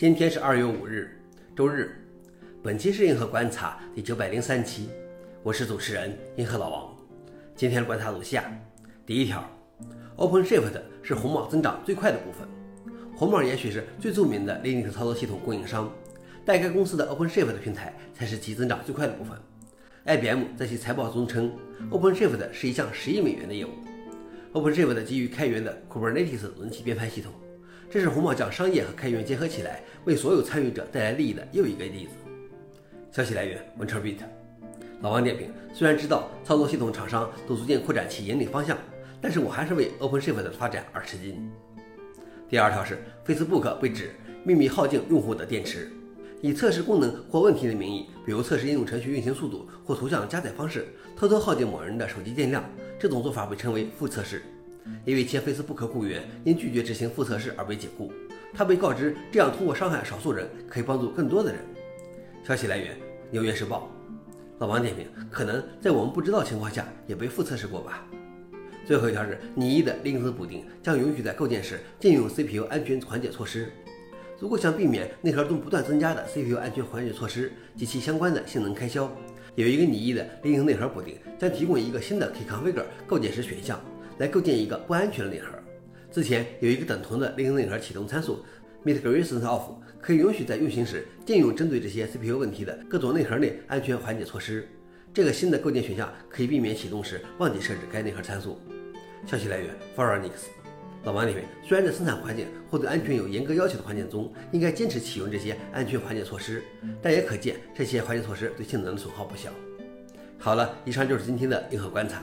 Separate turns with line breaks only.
今天是二月五日，周日。本期是银河观察第九百零三期，我是主持人银河老王。今天的观察如下：第一条，OpenShift 是红帽增长最快的部分。红帽也许是最著名的 Linux 操作系统供应商，但该公司的 OpenShift 平台才是其增长最快的部分。IBM 在其财报中称，OpenShift 是一项十亿美元的业务。OpenShift 基于开源的 Kubernetes 容器编排系统。这是红帽将商业和开源结合起来，为所有参与者带来利益的又一个例子。消息来源：WinterBeat。老王点评：虽然知道操作系统厂商都逐渐扩展其盈利方向，但是我还是为 OpenShift 的发展而吃惊。第二条是 Facebook 被指秘密耗尽用户的电池，以测试功能或问题的名义，比如测试应用程序运行速度或图像加载方式，偷偷耗尽某人的手机电量。这种做法被称为负测试。因为前菲斯不可雇员因拒绝执行复测试而被解雇。他被告知，这样通过伤害少数人可以帮助更多的人。消息来源：纽约时报。老王点评：可能在我们不知道情况下也被复测试过吧。最后一条是拟议的 Linux 补丁将允许在构建时禁用 CPU 安全缓解措施。如果想避免内核中不断增加的 CPU 安全缓解措施及其相关的性能开销，有一个拟议的 Linux 内核补丁将提供一个新的 Keyconfigure 构建时选项。来构建一个不安全的内核。之前有一个等同的 Linux 内核启动参数 Mitigation of，可以允许在运行时禁用针对这些 CPU 问题的各种内核内安全缓解措施。这个新的构建选项可以避免启动时忘记设置该内核参数。消息来源 f o r u n i x 老王认为，虽然在生产环境或对安全有严格要求的环境中应该坚持启用这些安全缓解措施，但也可见这些缓解措施对性能的损耗不小。好了，以上就是今天的硬核观察。